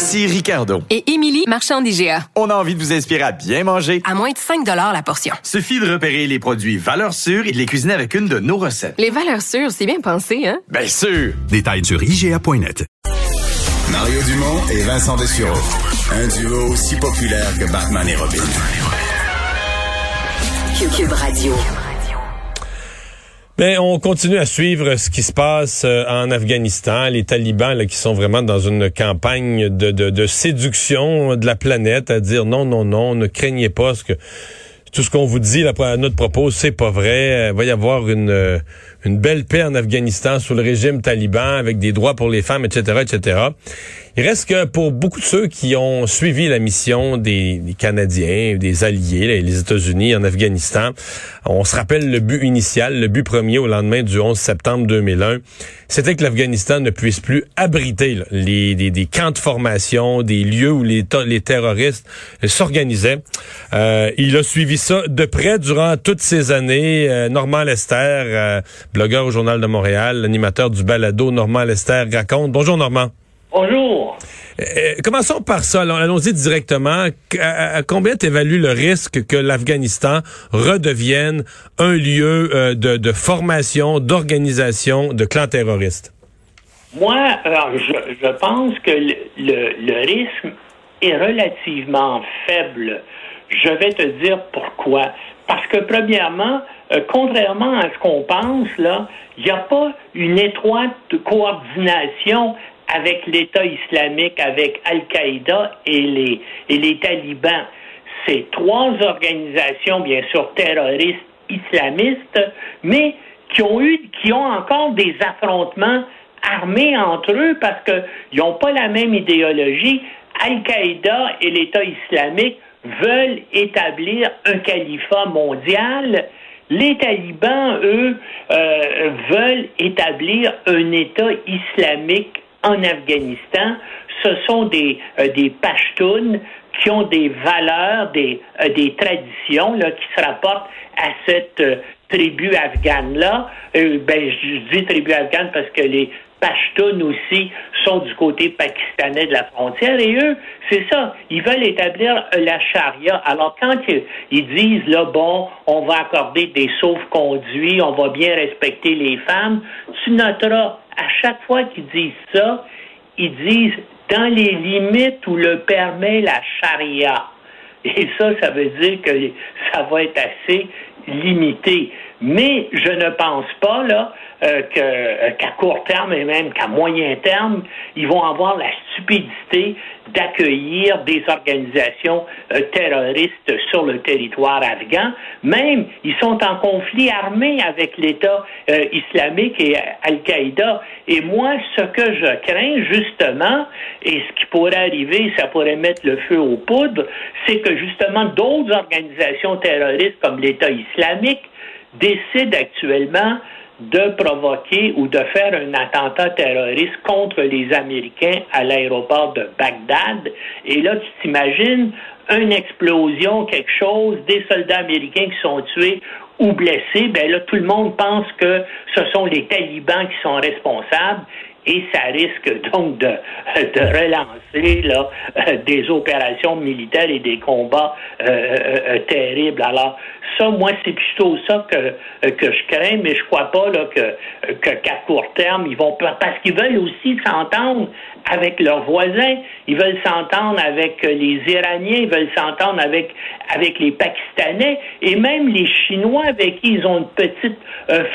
Ici Ricardo. Et Émilie, marchand d'IGA. On a envie de vous inspirer à bien manger. À moins de 5 la portion. Suffit de repérer les produits valeurs sûres et de les cuisiner avec une de nos recettes. Les valeurs sûres, c'est bien pensé, hein? Bien sûr! Détails sur IGA.net. Mario Dumont et Vincent Dessureau. Un duo aussi populaire que Batman et Robin. Cube Radio. Ben, on continue à suivre ce qui se passe euh, en Afghanistan. Les talibans là, qui sont vraiment dans une campagne de, de, de séduction de la planète, à dire non, non, non, ne craignez pas ce que tout ce qu'on vous dit là, à notre propos, c'est pas vrai. Il va y avoir une, euh, une belle paix en Afghanistan sous le régime taliban avec des droits pour les femmes, etc., etc. Il reste que pour beaucoup de ceux qui ont suivi la mission des, Canadiens, des alliés, les États-Unis en Afghanistan, on se rappelle le but initial, le but premier au lendemain du 11 septembre 2001, c'était que l'Afghanistan ne puisse plus abriter les, des, camps de formation, des lieux où les, les terroristes s'organisaient. Euh, il a suivi ça de près durant toutes ces années. Euh, Normand Lester, euh, blogueur au Journal de Montréal, l'animateur du balado Normand Lester raconte. Bonjour Normand. Bonjour. Euh, commençons par ça. Allons-y directement. À, combien t'évalues le risque que l'Afghanistan redevienne un lieu euh, de, formation, d'organisation de clans terroristes? Moi, je, pense que le, risque est relativement faible. Je vais te dire pourquoi. Parce que premièrement, euh, contrairement à ce qu'on pense, là, il n'y a pas une étroite coordination avec l'État islamique, avec Al-Qaïda et les, et les talibans. Ces trois organisations, bien sûr, terroristes islamistes, mais qui ont eu, qui ont encore des affrontements armés entre eux parce qu'ils n'ont pas la même idéologie. Al-Qaïda et l'État islamique veulent établir un califat mondial. Les talibans, eux, euh, veulent établir un État islamique en Afghanistan. Ce sont des, euh, des Pashtuns qui ont des valeurs, des, euh, des traditions là, qui se rapportent à cette tribu afghane-là. ben, je dis tribu afghane parce que les Pashtuns aussi sont du côté pakistanais de la frontière et eux, c'est ça, ils veulent établir la charia. Alors quand ils disent là bon, on va accorder des sauves-conduits, on va bien respecter les femmes, tu noteras à chaque fois qu'ils disent ça, ils disent dans les limites où le permet la charia. Et ça, ça veut dire que ça va être assez limité. Mais je ne pense pas là euh, euh, qu'à court terme et même qu'à moyen terme, ils vont avoir la stupidité d'accueillir des organisations euh, terroristes sur le territoire afghan. Même, ils sont en conflit armé avec l'État islamique et Al-Qaïda. Et moi, ce que je crains justement, et ce qui pourrait arriver, ça pourrait mettre le feu aux poudres, c'est que justement d'autres organisations terroristes comme l'État islamique décide actuellement de provoquer ou de faire un attentat terroriste contre les Américains à l'aéroport de Bagdad. Et là, tu t'imagines une explosion, quelque chose, des soldats américains qui sont tués ou blessés, ben là, tout le monde pense que ce sont les talibans qui sont responsables et ça risque donc de, relancer là, des opérations militaires et des combats euh, euh, euh, terribles. Alors, ça, moi, c'est plutôt ça que, que je crains, mais je crois pas là, que, qu'à court terme, ils vont parce qu'ils veulent aussi s'entendre avec leurs voisins, ils veulent s'entendre avec les Iraniens, ils veulent s'entendre avec, avec les Pakistanais et même les Chinois avec qui ils ont une petite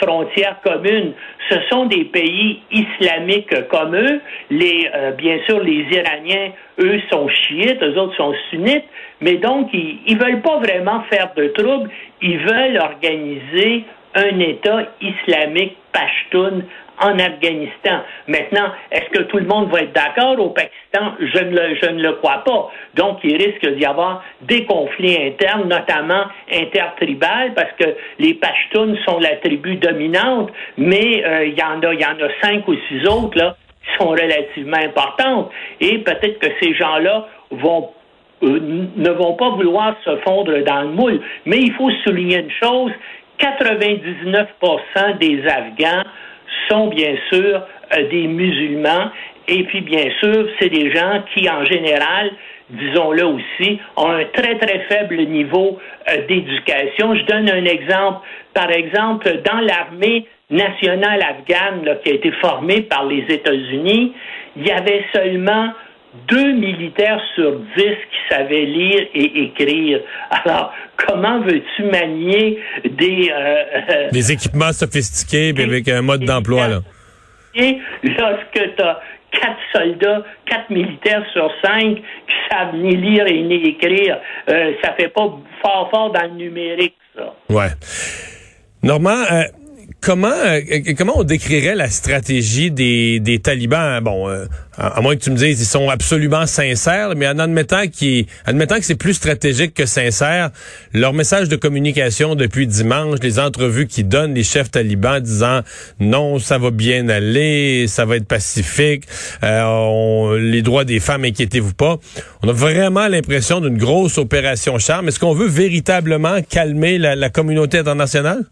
frontière commune. Ce sont des pays islamiques comme eux. Les, bien sûr, les Iraniens, eux, sont chiites, eux autres sont sunnites, mais donc, ils ne veulent pas vraiment faire de troubles, ils veulent organiser un État islamique pashtun en Afghanistan. Maintenant, est-ce que tout le monde va être d'accord au Pakistan? Je ne, le, je ne le crois pas. Donc, il risque d'y avoir des conflits internes, notamment intertribales, parce que les Pashtuns sont la tribu dominante, mais euh, il y en a, il y en a cinq ou six autres là qui sont relativement importantes. Et peut-être que ces gens-là vont ne vont pas vouloir se fondre dans le moule. Mais il faut souligner une chose, 99% des Afghans sont bien sûr euh, des musulmans. Et puis, bien sûr, c'est des gens qui, en général, disons-le aussi, ont un très, très faible niveau euh, d'éducation. Je donne un exemple. Par exemple, dans l'armée nationale afghane qui a été formée par les États-Unis, il y avait seulement deux militaires sur dix qui savaient lire et écrire. Alors, comment veux-tu manier des... Euh, des équipements sophistiqués avec un mode d'emploi, là? Et lorsque tu as quatre soldats, quatre militaires sur cinq qui savent ni lire et ni écrire, euh, ça fait pas fort fort dans le numérique, ça. Ouais. Normand, euh, comment euh, comment on décrirait la stratégie des, des talibans? Bon, euh, à, moins que tu me dises ils sont absolument sincères, mais en admettant qu'ils admettant que c'est plus stratégique que sincère, leur message de communication depuis dimanche, les entrevues qu'ils donnent les chefs talibans disant non, ça va bien aller, ça va être pacifique, euh, les droits des femmes, inquiétez-vous pas. On a vraiment l'impression d'une grosse opération charme. Est-ce qu'on veut véritablement calmer la, la communauté internationale?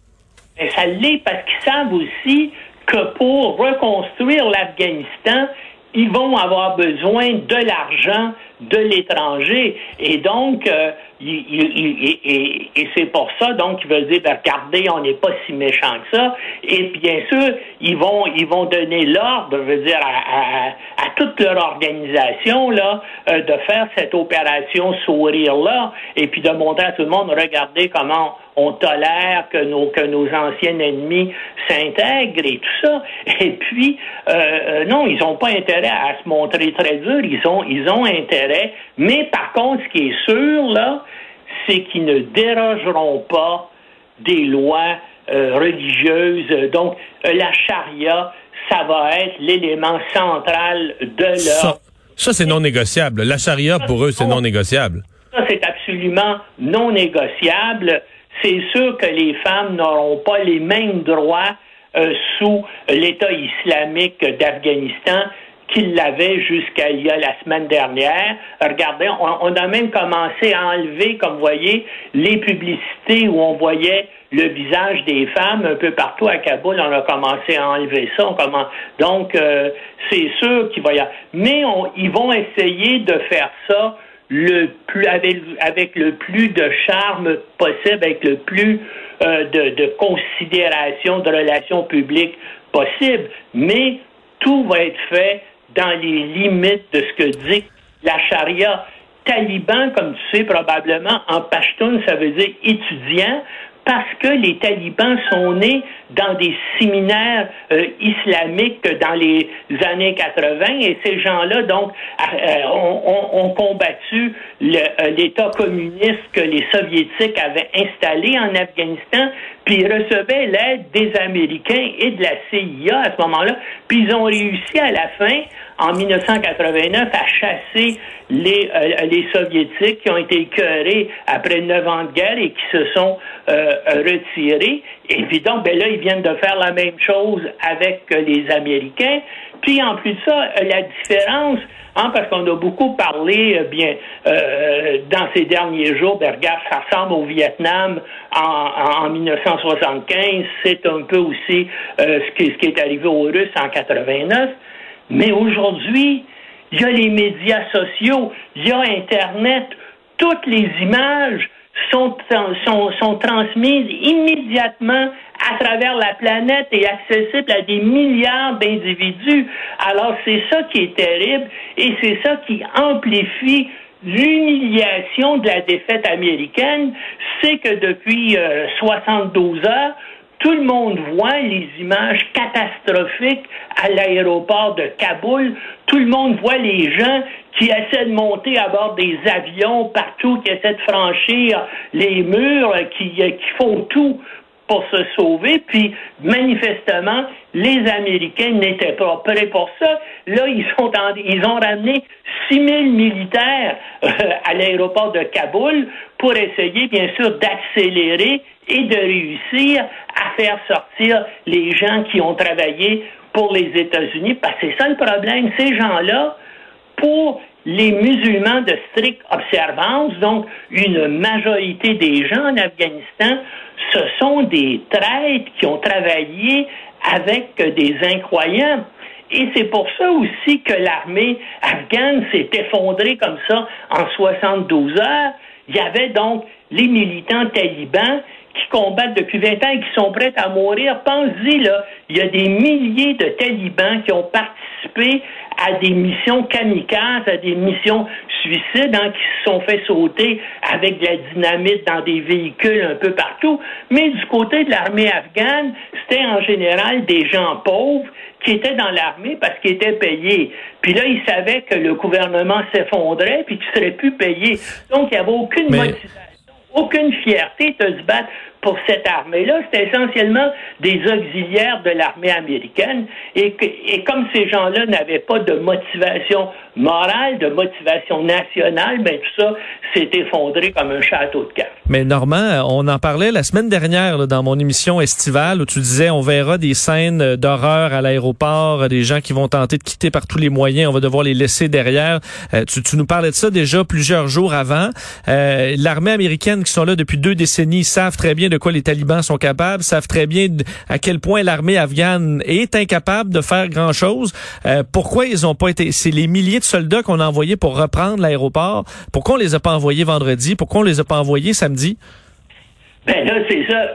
Et ça l'est parce qu'ils savent aussi que pour reconstruire l'Afghanistan, ils vont avoir besoin de l'argent de l'étranger. Et donc, euh, et, c'est pour ça, donc, ils veulent dire, ben, regardez, on n'est pas si méchant que ça. Et bien sûr, ils vont, ils vont donner l'ordre, je veux dire, à, à, toute leur organisation, là, euh, de faire cette opération sourire-là, et puis de montrer à tout le monde, regardez comment on tolère que nos, que nos anciens ennemis s'intègrent et tout ça. Et puis, euh non, ils n'ont pas intérêt à se montrer très durs, ils ont, ils ont intérêt. Mais par contre, ce qui est sûr, là, c'est qu'ils ne dérogeront pas des lois euh, religieuses. Donc, la charia, ça va être l'élément central de leur... Ça, ça c'est non négociable. La charia, pour eux, c'est non négociable. Ça, c'est absolument non négociable. C'est sûr que les femmes n'auront pas les mêmes droits euh, sous l'État islamique d'Afghanistan qu'il l'avait jusqu'à il y a la semaine dernière. Regardez, on, a même commencé à enlever, comme vous voyez, les publicités où on voyait le visage des femmes un peu partout à Kaboul. On a commencé à enlever ça. On. Donc, euh, c'est sûr qu'il va y avoir. Mais ils vont essayer de faire ça le plus avec, le plus de charme possible, avec le plus euh, de, de considération, de relations publiques possible. Mais tout va être fait dans les limites de ce que dit la charia. Taliban, comme tu sais probablement, en pashtun, ça veut dire étudiant, parce que les talibans sont nés dans des séminaires euh, islamiques dans les années 80 et ces gens-là, donc, euh, ont, combattu euh, l'État communiste que les Soviétiques avaient installé en Afghanistan, puis ils recevaient l'aide des Américains et de la CIA à ce moment-là, puis ils ont réussi à la fin en 1989 à chasser les, euh, les Soviétiques qui ont été écœurés après neuf ans de guerre et qui se sont euh, retirés. Évidemment, ben là, ils viennent de faire la même chose avec euh, les Américains. Puis en plus de ça, la différence, hein, parce qu'on a beaucoup parlé bien dans ces derniers jours, ben regarde, ça ressemble au Vietnam en, en 1975, c'est un peu aussi ce, qui, ce qui est arrivé aux Russes en 89. Mais aujourd'hui, il y a les médias sociaux, il y a Internet, toutes les images sont, sont, sont transmises immédiatement à travers la planète et accessibles à des milliards d'individus. Alors c'est ça qui est terrible et c'est ça qui amplifie l'humiliation de la défaite américaine, c'est que depuis 72 euh, heures, tout le monde voit les images catastrophiques à l'aéroport de Kaboul. Tout le monde voit les gens qui essaient de monter à bord des avions partout, qui essaient de franchir les murs, qui, qui font tout pour se sauver, puis manifestement, les Américains n'étaient pas prêts pour ça. Là, ils, ont ramené 6 000 militaires euh, à l'aéroport de Kaboul pour essayer, bien sûr, d'accélérer et de réussir à faire sortir les gens qui ont travaillé pour les États-Unis. Parce que c'est ça le problème. Ces gens-là, pour les musulmans de stricte observance, donc une majorité des gens en Afghanistan, ce sont des traîtres qui ont travaillé avec des incroyants. Et c'est pour ça aussi que l'armée afghane s'est effondrée comme ça en 72 heures. Il y avait donc les militants talibans qui combattent depuis 20 ans et qui sont prêts à mourir. Pensez-y, là, il y a des milliers de talibans qui ont participé à des missions kamikazes, à des missions suicides, hein, qui se sont fait sauter avec de la dynamite dans des véhicules un peu partout. Mais du côté de l'armée afghane, c'était en général des gens pauvres qui étaient dans l'armée parce qu'ils étaient payés. Puis là, ils savaient que le gouvernement s'effondrait puis qu'ils ne seraient plus payés. Donc, il n'y avait aucune motivation aucune fierté de se battre pour cette armée-là. C'était essentiellement des auxiliaires de l'armée américaine. Et, et comme ces gens-là n'avaient pas de motivation morale, de motivation nationale, ben tout ça s'est effondré comme un château de cartes. Mais Normand, on en parlait la semaine dernière dans mon émission estivale où tu disais on verra des scènes d'horreur à l'aéroport, des gens qui vont tenter de quitter par tous les moyens, on va devoir les laisser derrière. Euh, tu, tu, nous parlais de ça déjà plusieurs jours avant. Euh, L'armée américaine qui sont là depuis deux décennies savent très bien de quoi les talibans sont capables, savent très bien à quel point l'armée afghane est incapable de faire grand-chose. Euh, pourquoi ils ont pas été... C'est les milliers soldats qu'on a envoyés pour reprendre l'aéroport. Pourquoi on les a pas envoyés vendredi? Pourquoi on les a pas envoyés samedi? Ben là, c'est ça.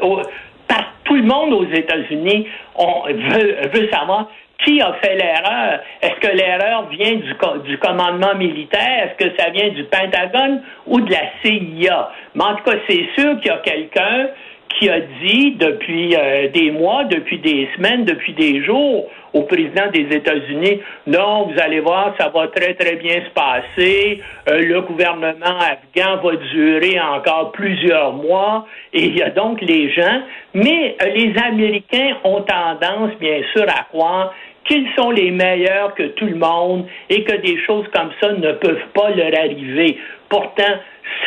tout le monde aux États-Unis veut, veut savoir qui a fait l'erreur? Est-ce que l'erreur vient du, du, commandement militaire? Est-ce que ça vient du Pentagone ou de la CIA? Mais en tout cas, c'est sûr qu'il y a quelqu'un qui a dit depuis euh, des mois, depuis des semaines, depuis des jours au président des États-Unis, non, vous allez voir, ça va très, très bien se passer, euh, le gouvernement afghan va durer encore plusieurs mois, et il y a donc les gens, mais euh, les Américains ont tendance, bien sûr, à croire qu'ils sont les meilleurs que tout le monde et que des choses comme ça ne peuvent pas leur arriver. Pourtant,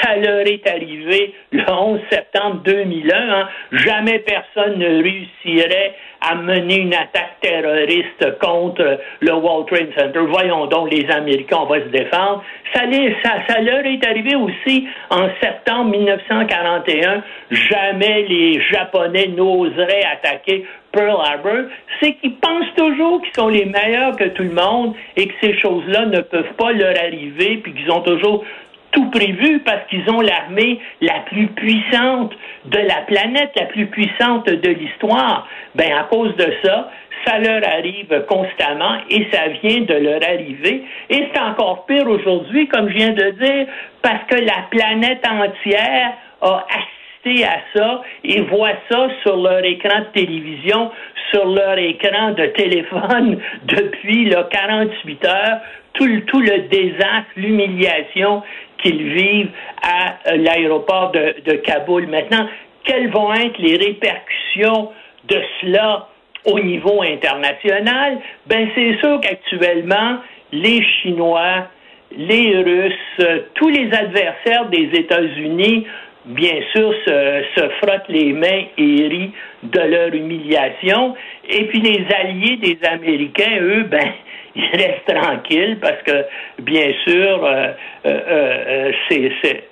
ça leur est arrivé le 11 septembre 2001. Hein. Jamais personne ne réussirait à mener une attaque terroriste contre le World Trade Center. Voyons donc, les Américains, on va se défendre. Ça, ça, ça leur est arrivé aussi en septembre 1941. Jamais les Japonais n'oseraient attaquer Pearl Harbor. C'est qu'ils pensent toujours qu'ils sont les meilleurs que tout le monde et que ces choses-là ne peuvent pas leur arriver, puis qu'ils ont toujours tout prévu parce qu'ils ont l'armée la plus puissante de la planète, la plus puissante de l'histoire. Ben, à cause de ça, ça leur arrive constamment et ça vient de leur arriver. Et c'est encore pire aujourd'hui, comme je viens de dire, parce que la planète entière a assisté à ça et voit ça sur leur écran de télévision, sur leur écran de téléphone depuis là, 48 heures, tout tout le désastre, l'humiliation qu'ils vivent à euh, l'aéroport de, Kaboul. Maintenant, quelles vont être les répercussions de cela au niveau international? Ben, c'est sûr qu'actuellement, les Chinois, les Russes, euh, tous les adversaires des États-Unis, bien sûr, se, se, frottent les mains et rient de leur humiliation. Et puis les alliés des Américains, eux, ben, ils restent tranquilles parce que, bien sûr, euh, euh, euh, c'est,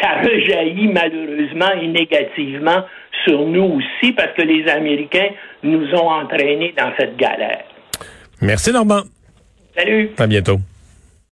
ça rejaillit malheureusement et négativement sur nous aussi parce que les Américains nous ont entraînés dans cette galère. Merci Normand. Salut. À bientôt.